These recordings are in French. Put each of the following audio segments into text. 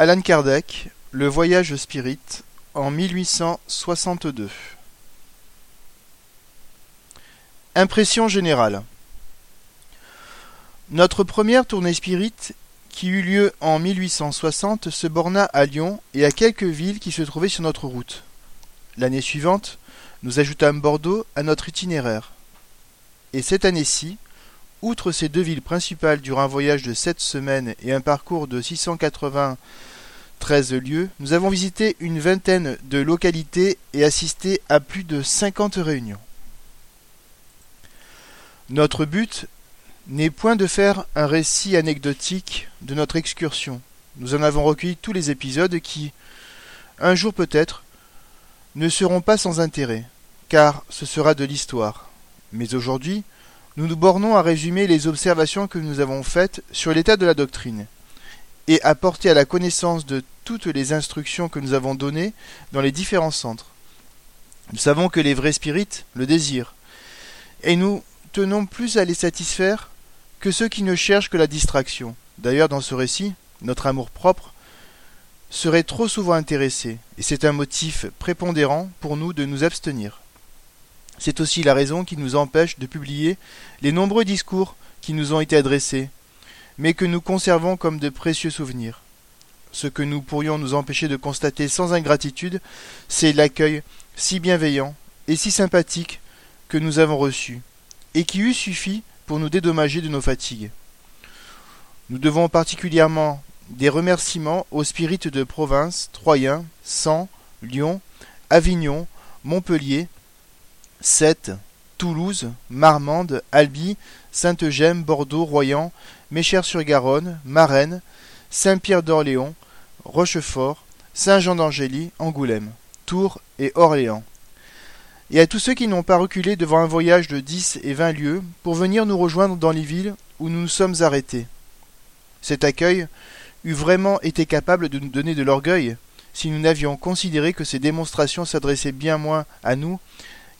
Alan Kardec, Le voyage spirit, en 1862. Impression générale. Notre première tournée spirit, qui eut lieu en 1860, se borna à Lyon et à quelques villes qui se trouvaient sur notre route. L'année suivante, nous ajoutâmes Bordeaux à notre itinéraire. Et cette année-ci, outre ces deux villes principales durant un voyage de sept semaines et un parcours de 693 lieues, nous avons visité une vingtaine de localités et assisté à plus de 50 réunions. Notre but n'est point de faire un récit anecdotique de notre excursion. Nous en avons recueilli tous les épisodes qui, un jour peut-être, ne seront pas sans intérêt, car ce sera de l'histoire. Mais aujourd'hui, nous nous bornons à résumer les observations que nous avons faites sur l'état de la doctrine, et à porter à la connaissance de toutes les instructions que nous avons données dans les différents centres. Nous savons que les vrais spirites le désirent, et nous tenons plus à les satisfaire que ceux qui ne cherchent que la distraction. D'ailleurs, dans ce récit, notre amour propre serait trop souvent intéressé, et c'est un motif prépondérant pour nous de nous abstenir. C'est aussi la raison qui nous empêche de publier les nombreux discours qui nous ont été adressés, mais que nous conservons comme de précieux souvenirs. Ce que nous pourrions nous empêcher de constater sans ingratitude, c'est l'accueil si bienveillant et si sympathique que nous avons reçu, et qui eût suffi pour nous dédommager de nos fatigues. Nous devons particulièrement des remerciements aux spirites de province, Troyens, Sens, Lyon, Avignon, Montpellier, Sète, Toulouse, Marmande, Albi, Saint-Eugène, Bordeaux, Royan, Méchères-sur-Garonne, Marennes, Saint-Pierre d'Orléans, Rochefort, Saint-Jean d'Angély, Angoulême, Tours et Orléans. Et à tous ceux qui n'ont pas reculé devant un voyage de dix et vingt lieues pour venir nous rejoindre dans les villes où nous nous sommes arrêtés. Cet accueil eût vraiment été capable de nous donner de l'orgueil si nous n'avions considéré que ces démonstrations s'adressaient bien moins à nous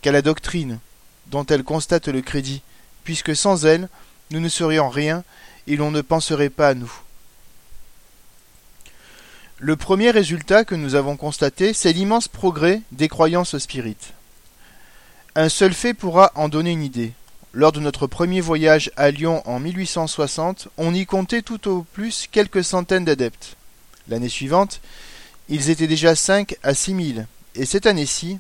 qu'à la doctrine, dont elle constate le crédit, puisque sans elle, nous ne serions rien et l'on ne penserait pas à nous. Le premier résultat que nous avons constaté, c'est l'immense progrès des croyances spirites. Un seul fait pourra en donner une idée. Lors de notre premier voyage à Lyon en 1860, on y comptait tout au plus quelques centaines d'adeptes. L'année suivante, ils étaient déjà cinq à six mille, et cette année-ci,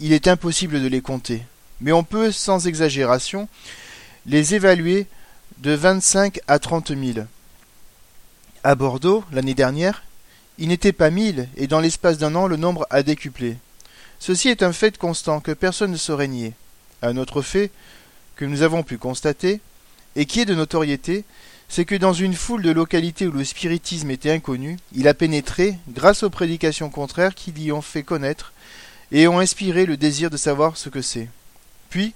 il est impossible de les compter, mais on peut, sans exagération, les évaluer de 25 à 30 000. À Bordeaux, l'année dernière, il n'était pas mille, et dans l'espace d'un an, le nombre a décuplé. Ceci est un fait constant que personne ne saurait nier. Un autre fait que nous avons pu constater, et qui est de notoriété, c'est que dans une foule de localités où le spiritisme était inconnu, il a pénétré grâce aux prédications contraires qui l'y ont fait connaître et ont inspiré le désir de savoir ce que c'est. Puis,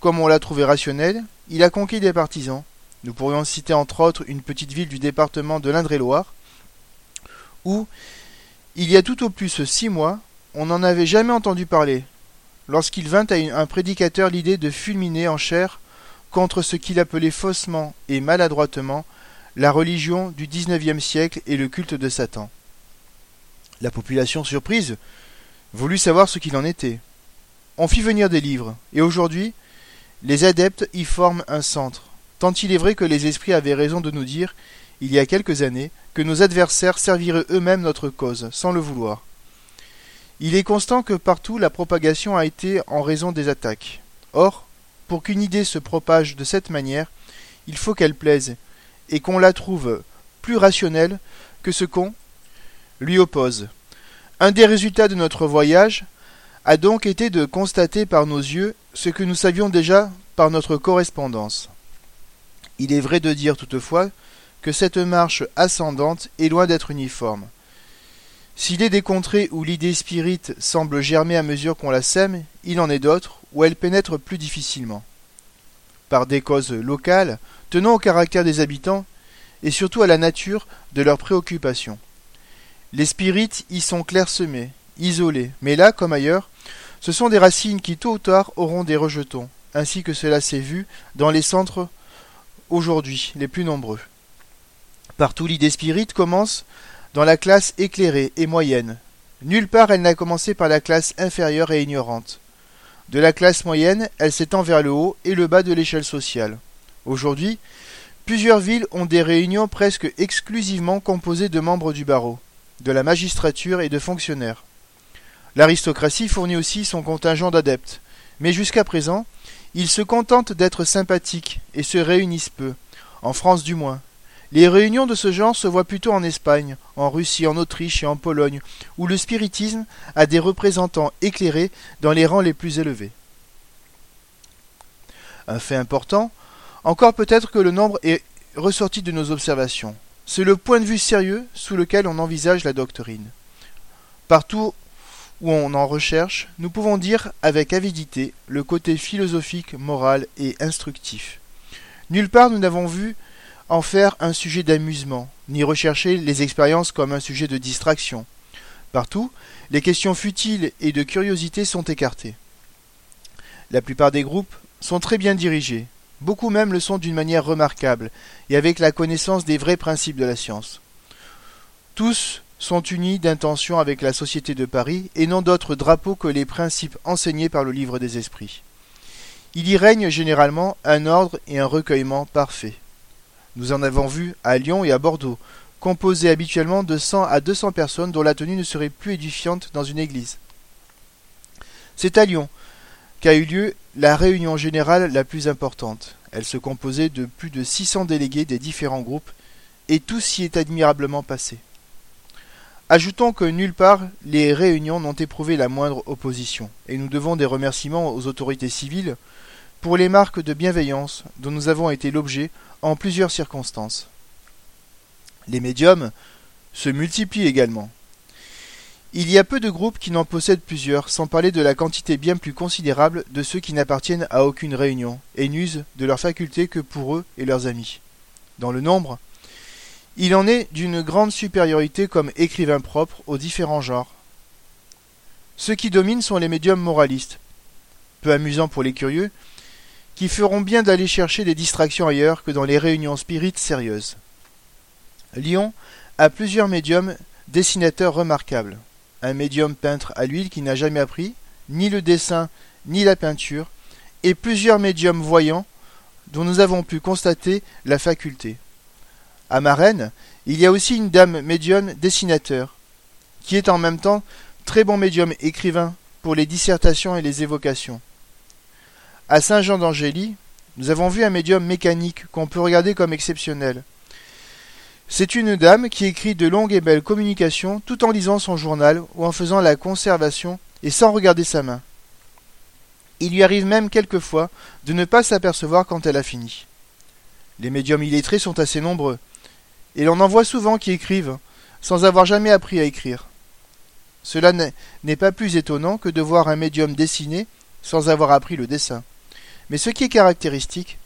comme on l'a trouvé rationnel, il a conquis des partisans. Nous pourrions citer entre autres une petite ville du département de l'Indre-et-Loire, où, il y a tout au plus six mois, on n'en avait jamais entendu parler, lorsqu'il vint à un prédicateur l'idée de fulminer en chair contre ce qu'il appelait faussement et maladroitement la religion du XIXe siècle et le culte de Satan. La population surprise voulut savoir ce qu'il en était. On fit venir des livres, et aujourd'hui, les adeptes y forment un centre, tant il est vrai que les esprits avaient raison de nous dire, il y a quelques années, que nos adversaires serviraient eux-mêmes notre cause, sans le vouloir. Il est constant que partout la propagation a été en raison des attaques. Or, pour qu'une idée se propage de cette manière, il faut qu'elle plaise, et qu'on la trouve plus rationnelle que ce qu'on lui oppose. Un des résultats de notre voyage a donc été de constater par nos yeux ce que nous savions déjà par notre correspondance. Il est vrai de dire toutefois que cette marche ascendante est loin d'être uniforme. S'il est des contrées où l'idée spirite semble germer à mesure qu'on la sème, il en est d'autres où elle pénètre plus difficilement. Par des causes locales, tenant au caractère des habitants, et surtout à la nature de leurs préoccupations. Les spirites y sont clairsemés, isolés, mais là, comme ailleurs, ce sont des racines qui tôt ou tard auront des rejetons, ainsi que cela s'est vu dans les centres aujourd'hui les plus nombreux. Partout l'idée spirite commence dans la classe éclairée et moyenne. Nulle part elle n'a commencé par la classe inférieure et ignorante. De la classe moyenne, elle s'étend vers le haut et le bas de l'échelle sociale. Aujourd'hui, plusieurs villes ont des réunions presque exclusivement composées de membres du barreau, de la magistrature et de fonctionnaires. L'aristocratie fournit aussi son contingent d'adeptes, mais jusqu'à présent, ils se contentent d'être sympathiques et se réunissent peu, en France du moins. Les réunions de ce genre se voient plutôt en Espagne, en Russie, en Autriche et en Pologne, où le spiritisme a des représentants éclairés dans les rangs les plus élevés. Un fait important, encore peut-être que le nombre est ressorti de nos observations. C'est le point de vue sérieux sous lequel on envisage la doctrine. Partout où on en recherche, nous pouvons dire avec avidité le côté philosophique, moral et instructif. Nulle part nous n'avons vu en faire un sujet d'amusement, ni rechercher les expériences comme un sujet de distraction. Partout, les questions futiles et de curiosité sont écartées. La plupart des groupes sont très bien dirigés, beaucoup même le sont d'une manière remarquable, et avec la connaissance des vrais principes de la science. Tous sont unis d'intention avec la Société de Paris et n'ont d'autre drapeau que les principes enseignés par le livre des esprits. Il y règne généralement un ordre et un recueillement parfait. Nous en avons vu à Lyon et à Bordeaux, composés habituellement de cent à deux cents personnes dont la tenue ne serait plus édifiante dans une église. C'est à Lyon qu'a eu lieu la réunion générale la plus importante. Elle se composait de plus de six cents délégués des différents groupes, et tout s'y est admirablement passé. Ajoutons que nulle part les réunions n'ont éprouvé la moindre opposition, et nous devons des remerciements aux autorités civiles pour les marques de bienveillance dont nous avons été l'objet en plusieurs circonstances. Les médiums se multiplient également. Il y a peu de groupes qui n'en possèdent plusieurs, sans parler de la quantité bien plus considérable de ceux qui n'appartiennent à aucune réunion, et n'usent de leurs facultés que pour eux et leurs amis. Dans le nombre, il en est d'une grande supériorité comme écrivain propre aux différents genres. Ceux qui dominent sont les médiums moralistes, peu amusants pour les curieux, qui feront bien d'aller chercher des distractions ailleurs que dans les réunions spirites sérieuses. Lyon a plusieurs médiums dessinateurs remarquables. Un médium peintre à l'huile qui n'a jamais appris ni le dessin ni la peinture, et plusieurs médiums voyants dont nous avons pu constater la faculté. À Marraine, il y a aussi une dame médium dessinateur, qui est en même temps très bon médium écrivain pour les dissertations et les évocations. À Saint-Jean d'Angély, nous avons vu un médium mécanique qu'on peut regarder comme exceptionnel. C'est une dame qui écrit de longues et belles communications tout en lisant son journal ou en faisant la conservation et sans regarder sa main. Il lui arrive même quelquefois de ne pas s'apercevoir quand elle a fini. Les médiums illettrés sont assez nombreux et l'on en voit souvent qui écrivent, sans avoir jamais appris à écrire. Cela n'est pas plus étonnant que de voir un médium dessiner sans avoir appris le dessin. Mais ce qui est caractéristique,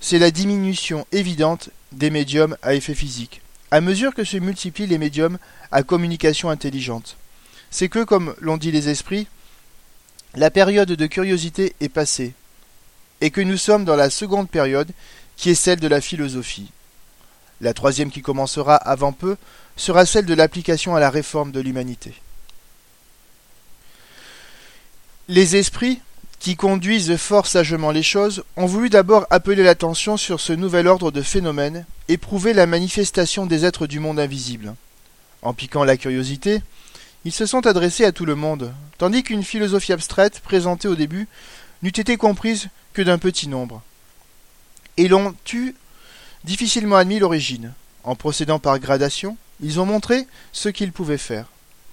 c'est la diminution évidente des médiums à effet physique, à mesure que se multiplient les médiums à communication intelligente. C'est que, comme l'ont dit les esprits, la période de curiosité est passée, et que nous sommes dans la seconde période, qui est celle de la philosophie. La troisième qui commencera avant peu sera celle de l'application à la réforme de l'humanité. Les esprits, qui conduisent fort sagement les choses, ont voulu d'abord appeler l'attention sur ce nouvel ordre de phénomènes et prouver la manifestation des êtres du monde invisible. En piquant la curiosité, ils se sont adressés à tout le monde, tandis qu'une philosophie abstraite présentée au début n'eût été comprise que d'un petit nombre. Et l'ont eu difficilement admis l'origine. En procédant par gradation, ils ont montré ce qu'ils pouvaient faire.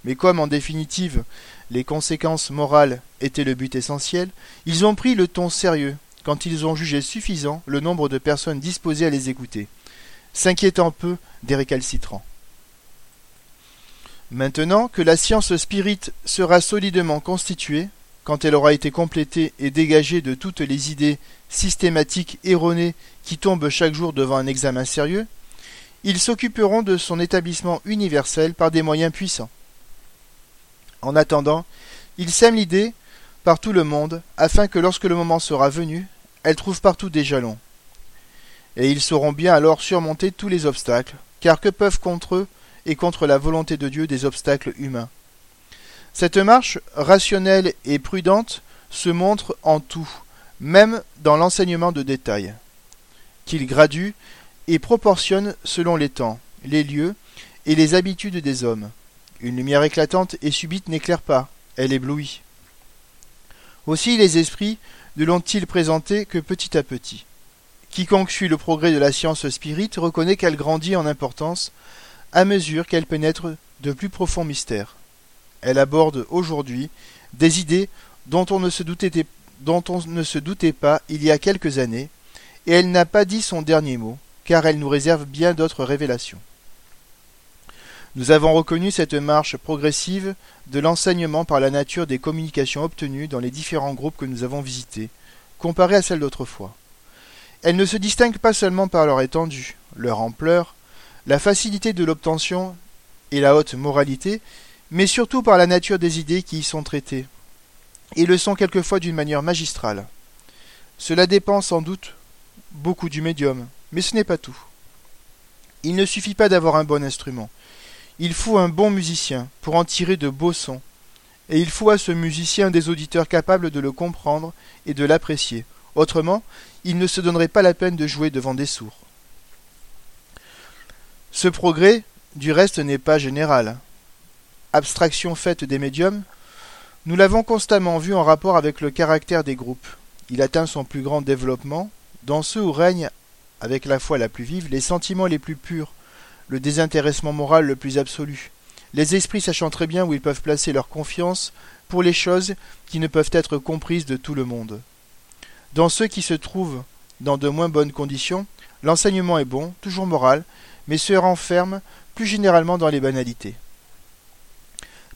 Mais comme en définitive les conséquences morales étaient le but essentiel, ils ont pris le ton sérieux quand ils ont jugé suffisant le nombre de personnes disposées à les écouter, s'inquiétant peu des récalcitrants. Maintenant que la science spirite sera solidement constituée, quand elle aura été complétée et dégagée de toutes les idées systématiques erronées qui tombent chaque jour devant un examen sérieux, ils s'occuperont de son établissement universel par des moyens puissants. En attendant, ils sèment l'idée par tout le monde, afin que lorsque le moment sera venu, elle trouve partout des jalons. Et ils sauront bien alors surmonter tous les obstacles, car que peuvent contre eux et contre la volonté de Dieu des obstacles humains. Cette marche rationnelle et prudente se montre en tout, même dans l'enseignement de détail, qu'il gradue et proportionne selon les temps, les lieux et les habitudes des hommes. Une lumière éclatante et subite n'éclaire pas, elle éblouit. Aussi les esprits ne l'ont-ils présenté que petit à petit. Quiconque suit le progrès de la science spirite reconnaît qu'elle grandit en importance à mesure qu'elle pénètre de plus profonds mystères. Elle aborde aujourd'hui des idées dont on, ne se doutait, pas il y a quelques années, et elle n'a pas dit son dernier mot, car elle nous réserve bien d'autres révélations. Nous avons reconnu cette marche progressive de l'enseignement par la nature des communications obtenues dans les différents groupes que nous avons visités, comparée à celle d'autrefois. Elles ne se distinguent pas seulement par leur étendue, leur ampleur, la facilité de l'obtention et la haute moralité, mais surtout par la nature des idées qui y sont traitées, et le sont quelquefois d'une manière magistrale. Cela dépend sans doute beaucoup du médium, mais ce n'est pas tout. Il ne suffit pas d'avoir un bon instrument, il faut un bon musicien pour en tirer de beaux sons, et il faut à ce musicien des auditeurs capables de le comprendre et de l'apprécier. Autrement, il ne se donnerait pas la peine de jouer devant des sourds. Ce progrès, du reste, n'est pas général. Abstraction faite des médiums, nous l'avons constamment vu en rapport avec le caractère des groupes. Il atteint son plus grand développement dans ceux où règne, avec la foi la plus vive, les sentiments les plus purs, le désintéressement moral le plus absolu, les esprits sachant très bien où ils peuvent placer leur confiance pour les choses qui ne peuvent être comprises de tout le monde. Dans ceux qui se trouvent dans de moins bonnes conditions, l'enseignement est bon, toujours moral, mais se renferme plus généralement dans les banalités.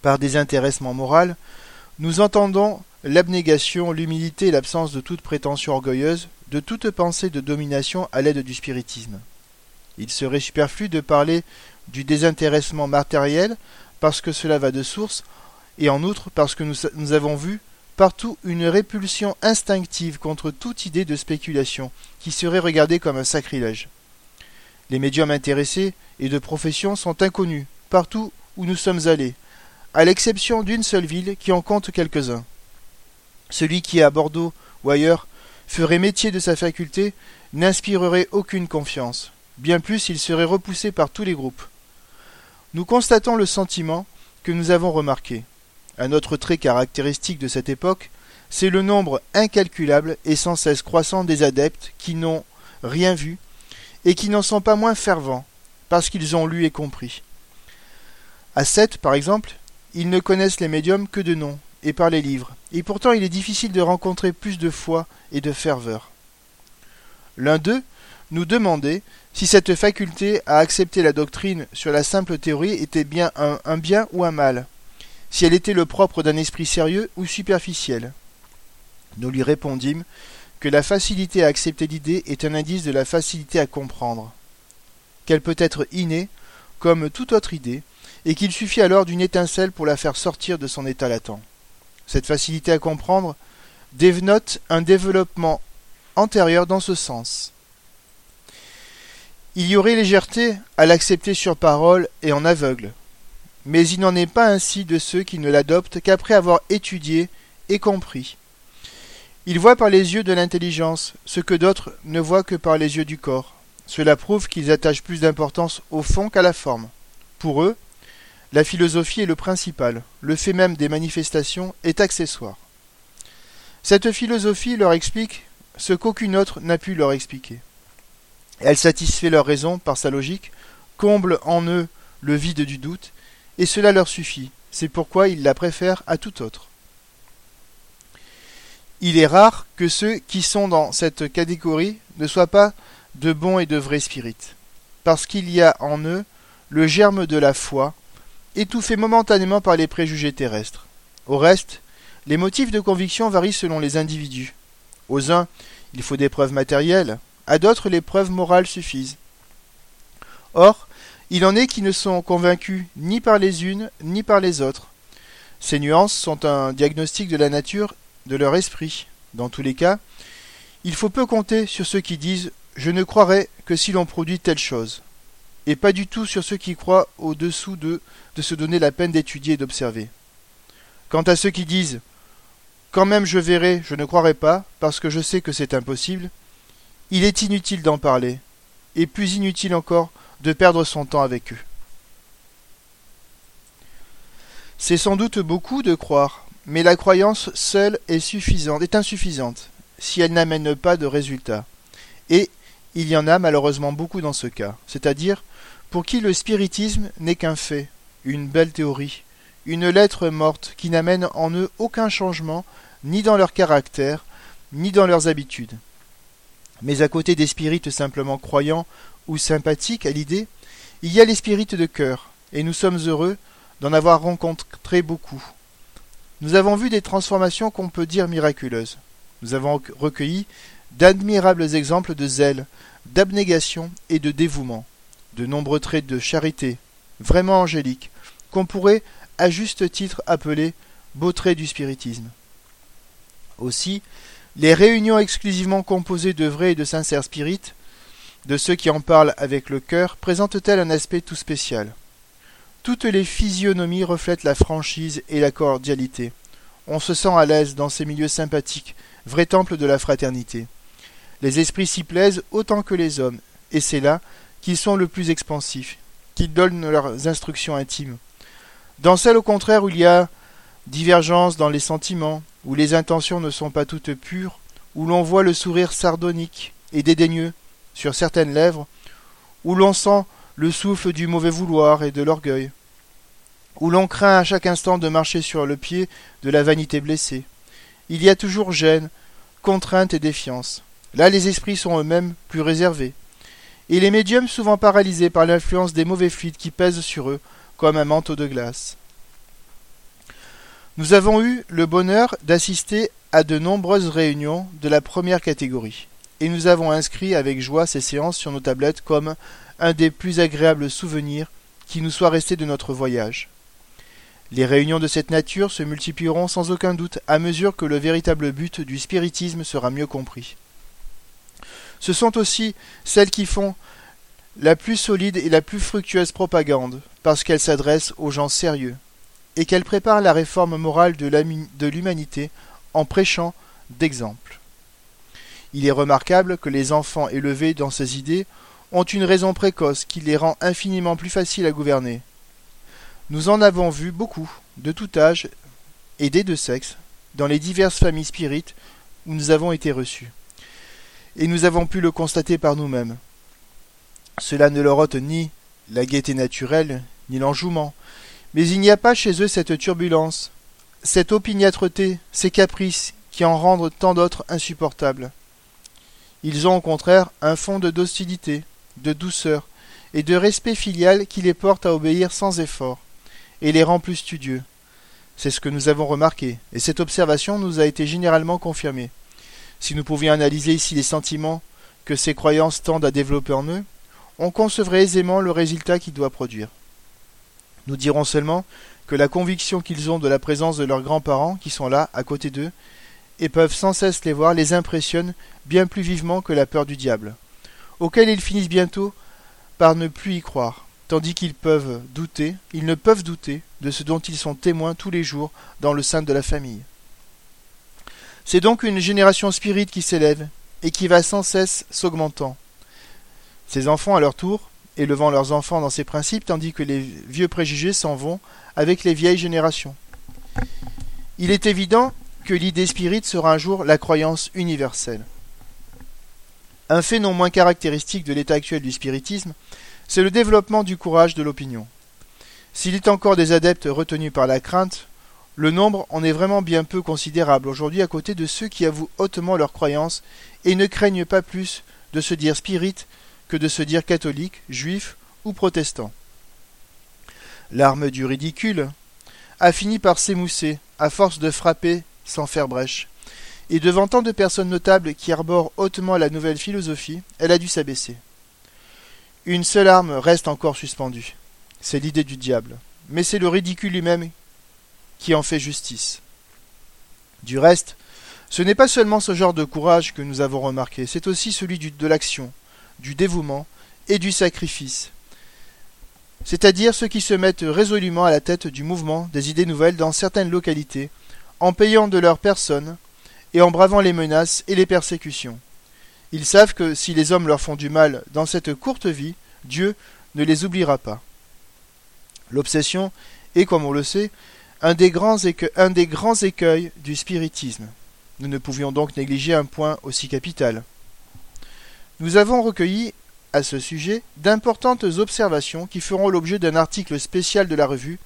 Par désintéressement moral, nous entendons l'abnégation, l'humilité l'absence de toute prétention orgueilleuse, de toute pensée de domination à l'aide du spiritisme. Il serait superflu de parler du désintéressement matériel parce que cela va de source, et en outre parce que nous, nous avons vu partout une répulsion instinctive contre toute idée de spéculation qui serait regardée comme un sacrilège. Les médiums intéressés et de profession sont inconnus partout où nous sommes allés, à l'exception d'une seule ville qui en compte quelques-uns. Celui qui, à Bordeaux ou ailleurs, ferait métier de sa faculté n'inspirerait aucune confiance. Bien plus, il serait repoussé par tous les groupes. Nous constatons le sentiment que nous avons remarqué. Un autre trait caractéristique de cette époque, c'est le nombre incalculable et sans cesse croissant des adeptes qui n'ont rien vu et qui n'en sont pas moins fervents parce qu'ils ont lu et compris. À sept, par exemple, ils ne connaissent les médiums que de nom et par les livres, et pourtant il est difficile de rencontrer plus de foi et de ferveur. L'un d'eux nous demandait si cette faculté à accepter la doctrine sur la simple théorie était bien un, un bien ou un mal si elle était le propre d'un esprit sérieux ou superficiel. Nous lui répondîmes que la facilité à accepter l'idée est un indice de la facilité à comprendre, qu'elle peut être innée comme toute autre idée, et qu'il suffit alors d'une étincelle pour la faire sortir de son état latent. Cette facilité à comprendre dénote un développement antérieur dans ce sens. Il y aurait légèreté à l'accepter sur parole et en aveugle, mais il n'en est pas ainsi de ceux qui ne l'adoptent qu'après avoir étudié et compris. Ils voient par les yeux de l'intelligence ce que d'autres ne voient que par les yeux du corps. Cela prouve qu'ils attachent plus d'importance au fond qu'à la forme. Pour eux, la philosophie est le principal, le fait même des manifestations est accessoire. Cette philosophie leur explique ce qu'aucune autre n'a pu leur expliquer. Elle satisfait leur raison par sa logique, comble en eux le vide du doute et cela leur suffit, c'est pourquoi ils la préfèrent à tout autre. Il est rare que ceux qui sont dans cette catégorie ne soient pas de bons et de vrais spirites, parce qu'il y a en eux le germe de la foi, étouffé momentanément par les préjugés terrestres. Au reste, les motifs de conviction varient selon les individus. Aux uns, il faut des preuves matérielles, à d'autres les preuves morales suffisent. Or, il en est qui ne sont convaincus ni par les unes ni par les autres. Ces nuances sont un diagnostic de la nature de leur esprit. Dans tous les cas, il faut peu compter sur ceux qui disent Je ne croirais que si l'on produit telle chose. et pas du tout sur ceux qui croient au-dessous d'eux de se donner la peine d'étudier et d'observer. Quant à ceux qui disent Quand même je verrai, je ne croirai pas, parce que je sais que c'est impossible, il est inutile d'en parler, et plus inutile encore de perdre son temps avec eux. C'est sans doute beaucoup de croire, mais la croyance seule est suffisante, est insuffisante, si elle n'amène pas de résultat. Et il y en a malheureusement beaucoup dans ce cas, c'est-à-dire pour qui le spiritisme n'est qu'un fait, une belle théorie, une lettre morte qui n'amène en eux aucun changement, ni dans leur caractère, ni dans leurs habitudes. Mais à côté des spirites simplement croyants ou sympathiques à l'idée, il y a les spirites de cœur, et nous sommes heureux d'en avoir rencontré beaucoup. Nous avons vu des transformations qu'on peut dire miraculeuses. Nous avons recueilli d'admirables exemples de zèle, d'abnégation et de dévouement, de nombreux traits de charité, vraiment angéliques, qu'on pourrait à juste titre appeler beaux traits du spiritisme. Aussi, les réunions exclusivement composées de vrais et de sincères spirites, de ceux qui en parlent avec le cœur, présentent-elles un aspect tout spécial? Toutes les physionomies reflètent la franchise et la cordialité. On se sent à l'aise dans ces milieux sympathiques, vrais temples de la fraternité. Les esprits s'y plaisent autant que les hommes, et c'est là qu'ils sont le plus expansifs, qu'ils donnent leurs instructions intimes. Dans celles au contraire où il y a divergence dans les sentiments, où les intentions ne sont pas toutes pures, où l'on voit le sourire sardonique et dédaigneux sur certaines lèvres, où l'on sent le souffle du mauvais vouloir et de l'orgueil, où l'on craint à chaque instant de marcher sur le pied de la vanité blessée. Il y a toujours gêne, contrainte et défiance. Là les esprits sont eux-mêmes plus réservés, et les médiums souvent paralysés par l'influence des mauvais fluides qui pèsent sur eux comme un manteau de glace. Nous avons eu le bonheur d'assister à de nombreuses réunions de la première catégorie, et nous avons inscrit avec joie ces séances sur nos tablettes comme un des plus agréables souvenirs qui nous soit resté de notre voyage. Les réunions de cette nature se multiplieront sans aucun doute à mesure que le véritable but du spiritisme sera mieux compris. Ce sont aussi celles qui font la plus solide et la plus fructueuse propagande, parce qu'elle s'adresse aux gens sérieux, et qu'elle prépare la réforme morale de l'humanité en prêchant d'exemples. Il est remarquable que les enfants élevés dans ces idées ont une raison précoce qui les rend infiniment plus faciles à gouverner. Nous en avons vu beaucoup, de tout âge et des deux sexes, dans les diverses familles spirites où nous avons été reçus et nous avons pu le constater par nous-mêmes. Cela ne leur ôte ni la gaieté naturelle, ni l'enjouement, mais il n'y a pas chez eux cette turbulence, cette opiniâtreté, ces caprices qui en rendent tant d'autres insupportables. Ils ont au contraire un fond de docilité, de douceur et de respect filial qui les porte à obéir sans effort, et les rend plus studieux. C'est ce que nous avons remarqué, et cette observation nous a été généralement confirmée. Si nous pouvions analyser ici les sentiments que ces croyances tendent à développer en eux, on concevrait aisément le résultat qu'ils doivent produire. Nous dirons seulement que la conviction qu'ils ont de la présence de leurs grands-parents qui sont là, à côté d'eux, et peuvent sans cesse les voir, les impressionne bien plus vivement que la peur du diable, auquel ils finissent bientôt par ne plus y croire, tandis qu'ils peuvent douter, ils ne peuvent douter de ce dont ils sont témoins tous les jours dans le sein de la famille. C'est donc une génération spirite qui s'élève et qui va sans cesse s'augmentant. Ces enfants, à leur tour, élevant leurs enfants dans ces principes, tandis que les vieux préjugés s'en vont avec les vieilles générations. Il est évident que l'idée spirite sera un jour la croyance universelle. Un fait non moins caractéristique de l'état actuel du spiritisme, c'est le développement du courage de l'opinion. S'il est encore des adeptes retenus par la crainte, le nombre en est vraiment bien peu considérable aujourd'hui à côté de ceux qui avouent hautement leur croyance et ne craignent pas plus de se dire spirit que de se dire catholique, juif ou protestant. L'arme du ridicule a fini par s'émousser à force de frapper sans faire brèche. Et devant tant de personnes notables qui arborent hautement la nouvelle philosophie, elle a dû s'abaisser. Une seule arme reste encore suspendue. C'est l'idée du diable. Mais c'est le ridicule lui-même qui en fait justice. Du reste, ce n'est pas seulement ce genre de courage que nous avons remarqué, c'est aussi celui de l'action, du dévouement et du sacrifice. c'est-à-dire ceux qui se mettent résolument à la tête du mouvement des idées nouvelles dans certaines localités, en payant de leur personne et en bravant les menaces et les persécutions. Ils savent que si les hommes leur font du mal dans cette courte vie, Dieu ne les oubliera pas. L'obsession est, comme on le sait, un des, grands écueils du spiritisme. Nous ne pouvions donc négliger un point aussi capital. Nous avons recueilli à ce sujet d'importantes observations qui feront l'objet d'un article spécial de la revue,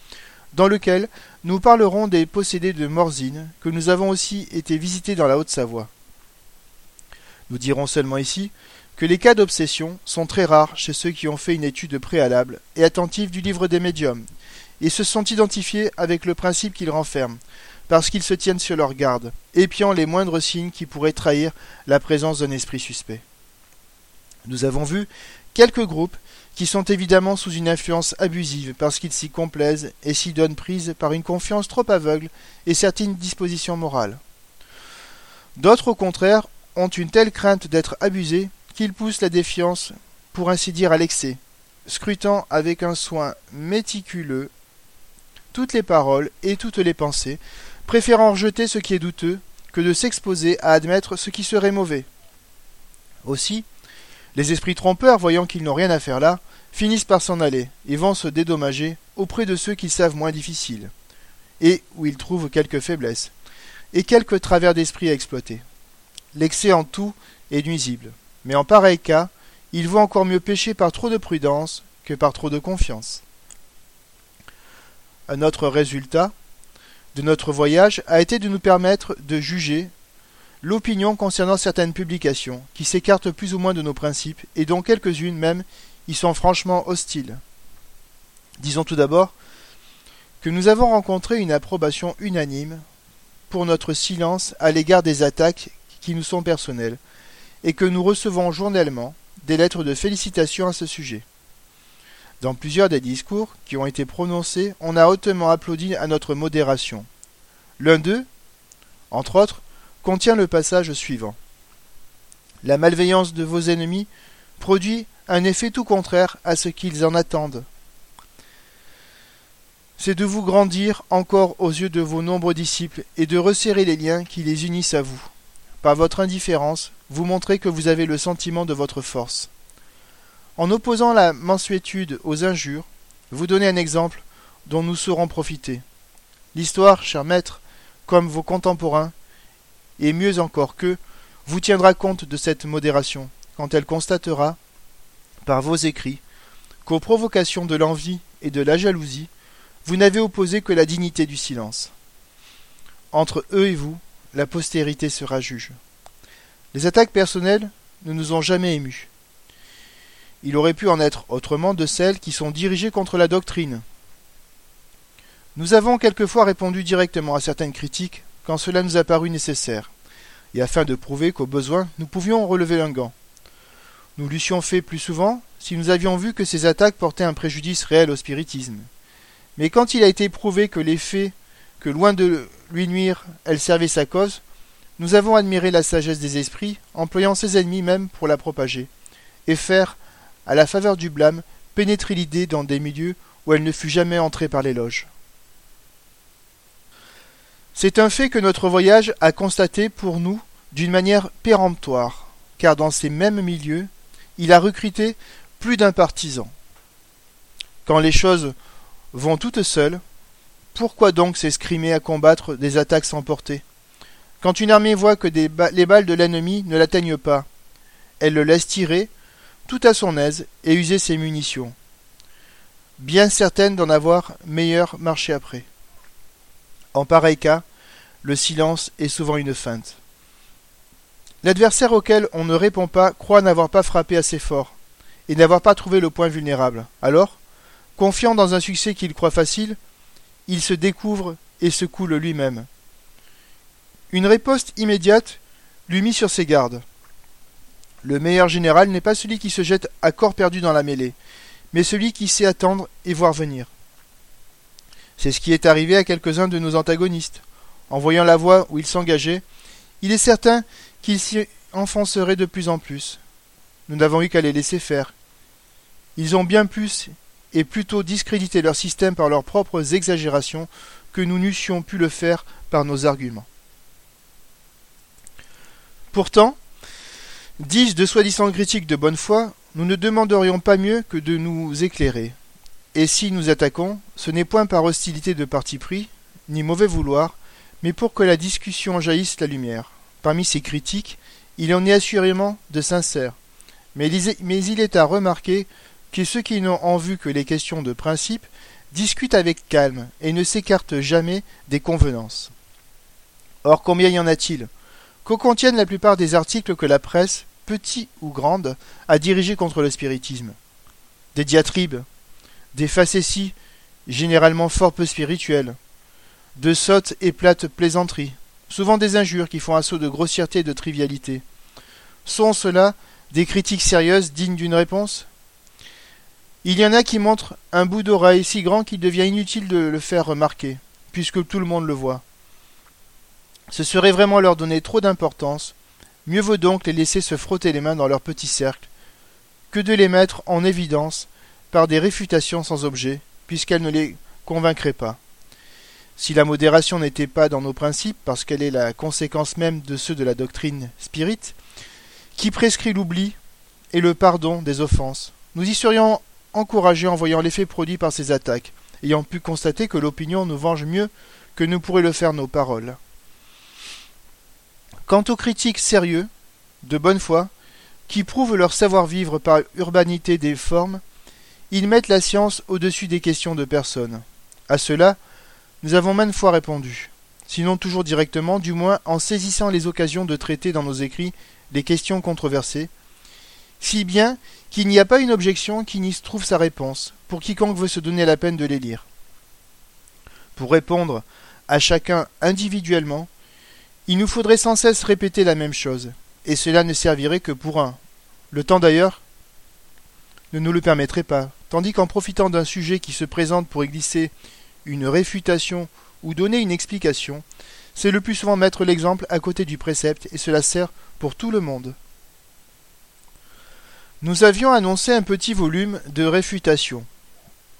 dans lequel nous parlerons des possédés de Morzine, que nous avons aussi été visités dans la Haute-Savoie. Nous dirons seulement ici que les cas d'obsession sont très rares chez ceux qui ont fait une étude préalable et attentive du livre des médiums, et se sont identifiés avec le principe qu'il renferme, parce qu'ils se tiennent sur leur garde, épiant les moindres signes qui pourraient trahir la présence d'un esprit suspect. Nous avons vu quelques groupes qui sont évidemment sous une influence abusive parce qu'ils s'y complaisent et s'y donnent prise par une confiance trop aveugle et certaines dispositions morales. D'autres, au contraire, ont une telle crainte d'être abusés qu'ils poussent la défiance, pour ainsi dire, à l'excès, scrutant avec un soin méticuleux toutes les paroles et toutes les pensées, préférant rejeter ce qui est douteux que de s'exposer à admettre ce qui serait mauvais. Aussi, les esprits trompeurs, voyant qu'ils n'ont rien à faire là, finissent par s'en aller et vont se dédommager auprès de ceux qu'ils savent moins difficiles, et où ils trouvent quelques faiblesses, et quelques travers d'esprit à exploiter. L'excès en tout est nuisible, mais en pareil cas, il vaut encore mieux pécher par trop de prudence que par trop de confiance. Un autre résultat de notre voyage a été de nous permettre de juger l'opinion concernant certaines publications, qui s'écartent plus ou moins de nos principes, et dont quelques-unes même y sont franchement hostiles. Disons tout d'abord que nous avons rencontré une approbation unanime pour notre silence à l'égard des attaques qui nous sont personnelles, et que nous recevons journellement des lettres de félicitations à ce sujet. Dans plusieurs des discours qui ont été prononcés, on a hautement applaudi à notre modération. L'un d'eux, entre autres, contient le passage suivant. La malveillance de vos ennemis produit un effet tout contraire à ce qu'ils en attendent. C'est de vous grandir encore aux yeux de vos nombreux disciples et de resserrer les liens qui les unissent à vous. Par votre indifférence, vous montrez que vous avez le sentiment de votre force. En opposant la mansuétude aux injures, vous donnez un exemple dont nous saurons profiter. L'histoire, cher maître, comme vos contemporains, et mieux encore que, vous tiendra compte de cette modération, quand elle constatera, par vos écrits, qu'aux provocations de l'envie et de la jalousie, vous n'avez opposé que la dignité du silence. Entre eux et vous, la postérité sera juge. Les attaques personnelles ne nous ont jamais émus. Il aurait pu en être autrement de celles qui sont dirigées contre la doctrine. Nous avons quelquefois répondu directement à certaines critiques quand cela nous a paru nécessaire, et afin de prouver qu'au besoin nous pouvions relever un gant. Nous l'eussions fait plus souvent si nous avions vu que ces attaques portaient un préjudice réel au spiritisme. Mais quand il a été prouvé que les faits, que loin de lui nuire, elles servaient sa cause, nous avons admiré la sagesse des esprits, employant ses ennemis même pour la propager, et faire, à la faveur du blâme, pénétrer l'idée dans des milieux où elle ne fut jamais entrée par les loges. C'est un fait que notre voyage a constaté pour nous d'une manière péremptoire, car dans ces mêmes milieux, il a recruté plus d'un partisan. Quand les choses vont toutes seules, pourquoi donc s'escrimer à combattre des attaques sans portée? Quand une armée voit que les balles de l'ennemi ne l'atteignent pas, elle le laisse tirer tout à son aise et user ses munitions, bien certaine d'en avoir meilleur marché après. En pareil cas, le silence est souvent une feinte. L'adversaire auquel on ne répond pas croit n'avoir pas frappé assez fort, et n'avoir pas trouvé le point vulnérable. Alors, confiant dans un succès qu'il croit facile, il se découvre et se coule lui-même. Une riposte immédiate lui mit sur ses gardes. Le meilleur général n'est pas celui qui se jette à corps perdu dans la mêlée, mais celui qui sait attendre et voir venir. C'est ce qui est arrivé à quelques-uns de nos antagonistes. En voyant la voie où ils s'engageaient, il est certain qu'ils s'y enfonceraient de plus en plus. Nous n'avons eu qu'à les laisser faire. Ils ont bien plus et plutôt discréditer leur système par leurs propres exagérations que nous n'eussions pu le faire par nos arguments. Pourtant, dis-je de soi-disant critiques de bonne foi, nous ne demanderions pas mieux que de nous éclairer. Et si nous attaquons, ce n'est point par hostilité de parti pris, ni mauvais vouloir, mais pour que la discussion jaillisse la lumière. Parmi ces critiques, il en est assurément de sincères, mais il est à remarquer que ceux qui n'ont en vue que les questions de principe discutent avec calme et ne s'écartent jamais des convenances. Or combien y en a-t-il? Que contiennent la plupart des articles que la presse, petits ou grande, a dirigés contre le spiritisme? Des diatribes, des facéties, généralement fort peu spirituelles, de sottes et plates plaisanteries, souvent des injures qui font assaut de grossièreté et de trivialité. Sont cela des critiques sérieuses dignes d'une réponse? Il y en a qui montrent un bout d'oreille si grand qu'il devient inutile de le faire remarquer, puisque tout le monde le voit. Ce serait vraiment leur donner trop d'importance, mieux vaut donc les laisser se frotter les mains dans leur petit cercle, que de les mettre en évidence par des réfutations sans objet, puisqu'elles ne les convaincraient pas. Si la modération n'était pas dans nos principes, parce qu'elle est la conséquence même de ceux de la doctrine spirite, qui prescrit l'oubli et le pardon des offenses, nous y serions encouragés en voyant l'effet produit par ces attaques, ayant pu constater que l'opinion nous venge mieux que ne pourraient le faire nos paroles. Quant aux critiques sérieux, de bonne foi, qui prouvent leur savoir-vivre par urbanité des formes, ils mettent la science au-dessus des questions de personne. À cela, nous avons maintes fois répondu, sinon toujours directement, du moins en saisissant les occasions de traiter dans nos écrits les questions controversées, si bien qu'il n'y a pas une objection qui n'y trouve sa réponse, pour quiconque veut se donner la peine de les lire. Pour répondre à chacun individuellement, il nous faudrait sans cesse répéter la même chose, et cela ne servirait que pour un. Le temps d'ailleurs ne nous le permettrait pas, tandis qu'en profitant d'un sujet qui se présente pour y glisser une réfutation ou donner une explication, c'est le plus souvent mettre l'exemple à côté du précepte et cela sert pour tout le monde. Nous avions annoncé un petit volume de réfutation.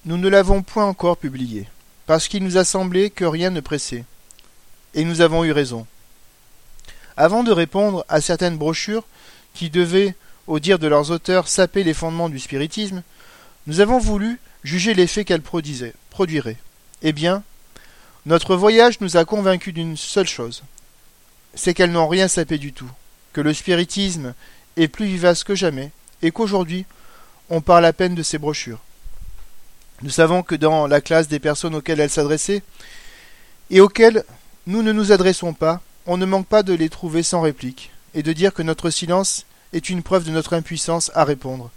Nous ne l'avons point encore publié, parce qu'il nous a semblé que rien ne pressait. Et nous avons eu raison. Avant de répondre à certaines brochures qui devaient, au dire de leurs auteurs, saper les fondements du spiritisme, nous avons voulu juger l'effet qu'elles produiraient. Eh bien, notre voyage nous a convaincus d'une seule chose, c'est qu'elles n'ont rien sapé du tout, que le spiritisme est plus vivace que jamais, et qu'aujourd'hui on parle à peine de ces brochures. Nous savons que dans la classe des personnes auxquelles elles s'adressaient, et auxquelles nous ne nous adressons pas, on ne manque pas de les trouver sans réplique, et de dire que notre silence est une preuve de notre impuissance à répondre.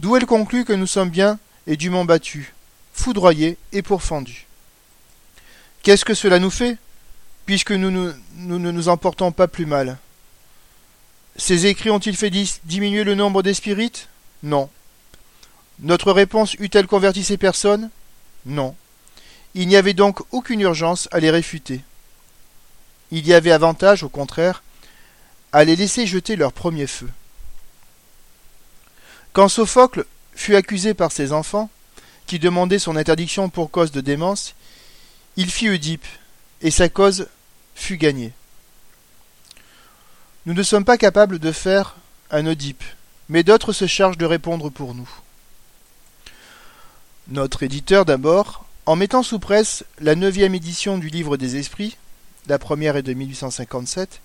D'où elle conclut que nous sommes bien et dûment battus, foudroyés et pourfendus. Qu'est-ce que cela nous fait, puisque nous, ne nous emportons pas plus mal? Ces écrits ont-ils fait diminuer le nombre des spirites? Non. Notre réponse eut-elle converti ces personnes? Non. Il n'y avait donc aucune urgence à les réfuter. Il y avait avantage, au contraire, à les laisser jeter leur premier feu. Quand Sophocle fut accusé par ses enfants, qui demandaient son interdiction pour cause de démence, il fit Oedipe, et sa cause fut gagnée. Nous ne sommes pas capables de faire un Oedipe, mais d'autres se chargent de répondre pour nous. Notre éditeur d'abord, en mettant sous presse la neuvième édition du livre des esprits, la première est de 1857,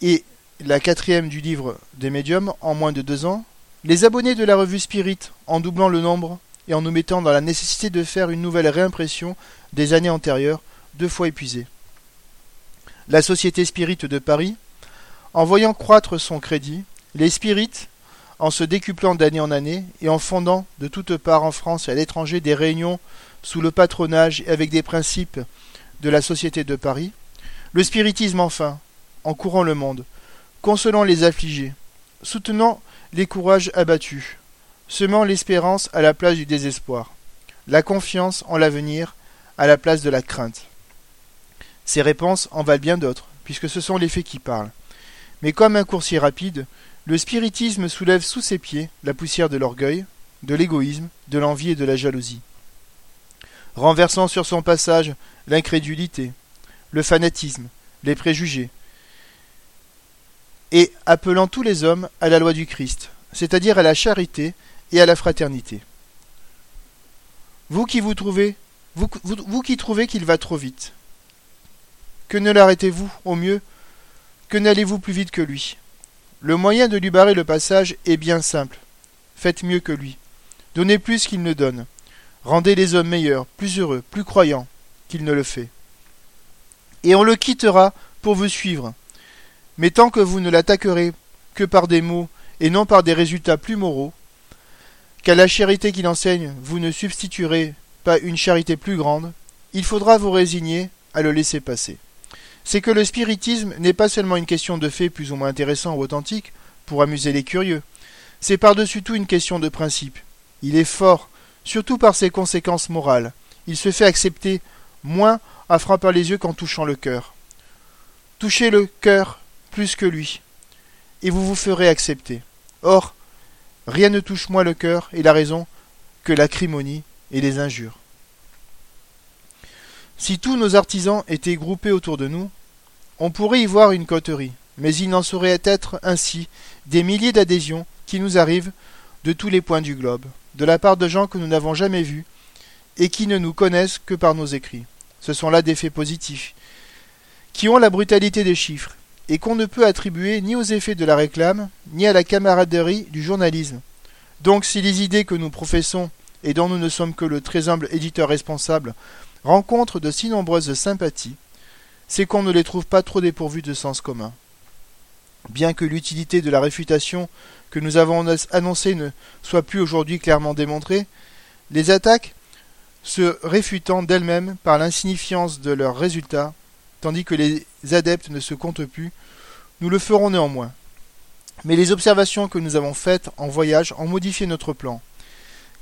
et la quatrième du livre des médiums en moins de deux ans, les abonnés de la revue Spirit, en doublant le nombre, et en nous mettant dans la nécessité de faire une nouvelle réimpression des années antérieures, deux fois épuisées. La Société Spirit de Paris, en voyant croître son crédit, les spirites, en se décuplant d'année en année et en fondant de toutes parts en France et à l'étranger des réunions sous le patronage et avec des principes de la Société de Paris, le spiritisme enfin, en courant le monde, consolant les affligés, soutenant les courages abattus, semant l'espérance à la place du désespoir, la confiance en l'avenir à la place de la crainte. Ces réponses en valent bien d'autres, puisque ce sont les faits qui parlent. Mais comme un coursier rapide, le spiritisme soulève sous ses pieds la poussière de l'orgueil, de l'égoïsme, de l'envie et de la jalousie. Renversant sur son passage l'incrédulité, le fanatisme, les préjugés, et appelant tous les hommes à la loi du Christ, c'est-à-dire à la charité et à la fraternité. Vous qui vous trouvez, vous, qui trouvez qu'il va trop vite, que ne l'arrêtez-vous au mieux Que n'allez-vous plus vite que lui? Le moyen de lui barrer le passage est bien simple. Faites mieux que lui. Donnez plus qu'il ne donne. Rendez les hommes meilleurs, plus heureux, plus croyants qu'il ne le fait. Et on le quittera pour vous suivre. Mais tant que vous ne l'attaquerez que par des mots et non par des résultats plus moraux, qu'à la charité qu'il enseigne vous ne substituerez pas une charité plus grande, il faudra vous résigner à le laisser passer. C'est que le spiritisme n'est pas seulement une question de faits plus ou moins intéressants ou authentiques pour amuser les curieux, c'est par-dessus tout une question de principe. Il est fort, surtout par ses conséquences morales. Il se fait accepter moins en frappant les yeux qu'en touchant le cœur. Touchez le cœur plus que lui, et vous vous ferez accepter. Or, rien ne touche moins le cœur et la raison que l'acrimonie et les injures. Si tous nos artisans étaient groupés autour de nous, on pourrait y voir une coterie, mais il n'en saurait être ainsi des milliers d'adhésions qui nous arrivent de tous les points du globe, de la part de gens que nous n'avons jamais vus et qui ne nous connaissent que par nos écrits. Ce sont là des faits positifs, qui ont la brutalité des chiffres, et qu'on ne peut attribuer ni aux effets de la réclame, ni à la camaraderie du journalisme. Donc si les idées que nous professons, et dont nous ne sommes que le très humble éditeur responsable, rencontrent de si nombreuses sympathies, c'est qu'on ne les trouve pas trop dépourvues de sens commun. Bien que l'utilité de la réfutation que nous avons annoncée ne soit plus aujourd'hui clairement démontrée, les attaques se réfutant d'elles-mêmes par l'insignifiance de leurs résultats tandis que les adeptes ne se comptent plus, nous le ferons néanmoins. Mais les observations que nous avons faites en voyage ont modifié notre plan,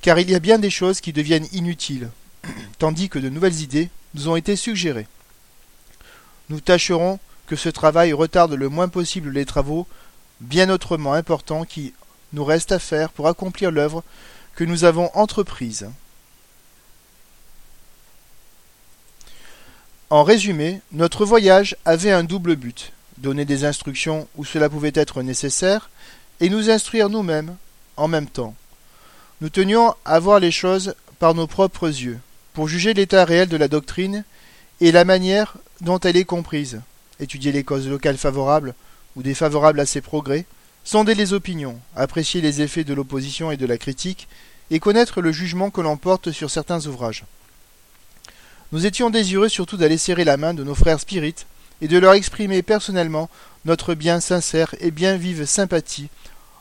car il y a bien des choses qui deviennent inutiles, tandis que de nouvelles idées nous ont été suggérées. Nous tâcherons que ce travail retarde le moins possible les travaux bien autrement importants qui nous restent à faire pour accomplir l'œuvre que nous avons entreprise. En résumé, notre voyage avait un double but donner des instructions où cela pouvait être nécessaire et nous instruire nous-mêmes en même temps. Nous tenions à voir les choses par nos propres yeux, pour juger l'état réel de la doctrine et la manière dont elle est comprise, étudier les causes locales favorables ou défavorables à ses progrès, sonder les opinions, apprécier les effets de l'opposition et de la critique, et connaître le jugement que l'on porte sur certains ouvrages. Nous étions désireux surtout d'aller serrer la main de nos frères spirites et de leur exprimer personnellement notre bien sincère et bien vive sympathie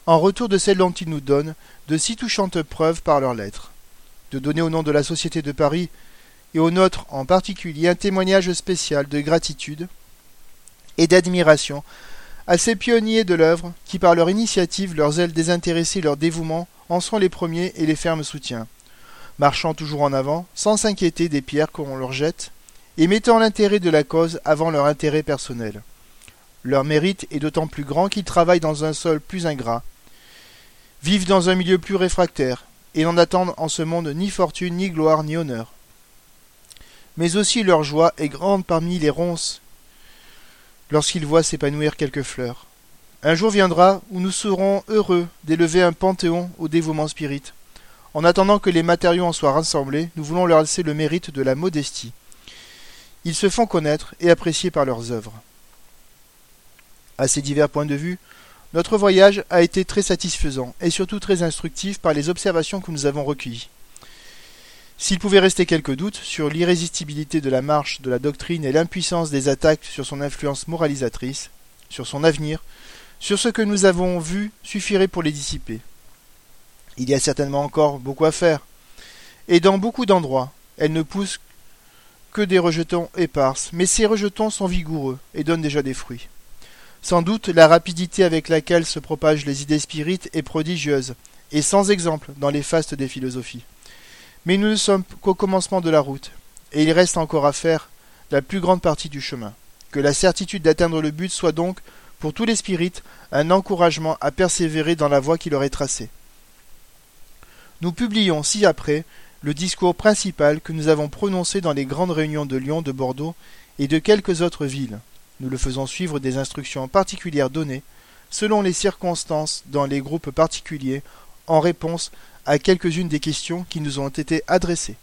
en retour de celle dont ils nous donnent de si touchantes preuves par leurs lettres. De donner au nom de la Société de Paris et au nôtre en particulier un témoignage spécial de gratitude et d'admiration à ces pionniers de l'œuvre qui par leur initiative, leur zèle désintéressé, leur dévouement en sont les premiers et les fermes soutiens marchant toujours en avant, sans s'inquiéter des pierres qu'on leur jette, et mettant l'intérêt de la cause avant leur intérêt personnel. Leur mérite est d'autant plus grand qu'ils travaillent dans un sol plus ingrat, vivent dans un milieu plus réfractaire, et n'en attendent en ce monde ni fortune, ni gloire, ni honneur. Mais aussi leur joie est grande parmi les ronces lorsqu'ils voient s'épanouir quelques fleurs. Un jour viendra où nous serons heureux d'élever un panthéon au dévouement spirit, en attendant que les matériaux en soient rassemblés, nous voulons leur laisser le mérite de la modestie. Ils se font connaître et apprécier par leurs œuvres. À ces divers points de vue, notre voyage a été très satisfaisant et surtout très instructif par les observations que nous avons recueillies. S'il pouvait rester quelques doutes sur l'irrésistibilité de la marche de la doctrine et l'impuissance des attaques sur son influence moralisatrice, sur son avenir, sur ce que nous avons vu suffirait pour les dissiper. Il y a certainement encore beaucoup à faire. Et dans beaucoup d'endroits, elle ne pousse que des rejetons éparses, mais ces rejetons sont vigoureux et donnent déjà des fruits. Sans doute la rapidité avec laquelle se propagent les idées spirites est prodigieuse, et sans exemple dans les fastes des philosophies. Mais nous ne sommes qu'au commencement de la route, et il reste encore à faire la plus grande partie du chemin. Que la certitude d'atteindre le but soit donc, pour tous les spirites, un encouragement à persévérer dans la voie qui leur est tracée. Nous publions ci-après le discours principal que nous avons prononcé dans les grandes réunions de Lyon, de Bordeaux et de quelques autres villes. Nous le faisons suivre des instructions particulières données, selon les circonstances, dans les groupes particuliers, en réponse à quelques-unes des questions qui nous ont été adressées.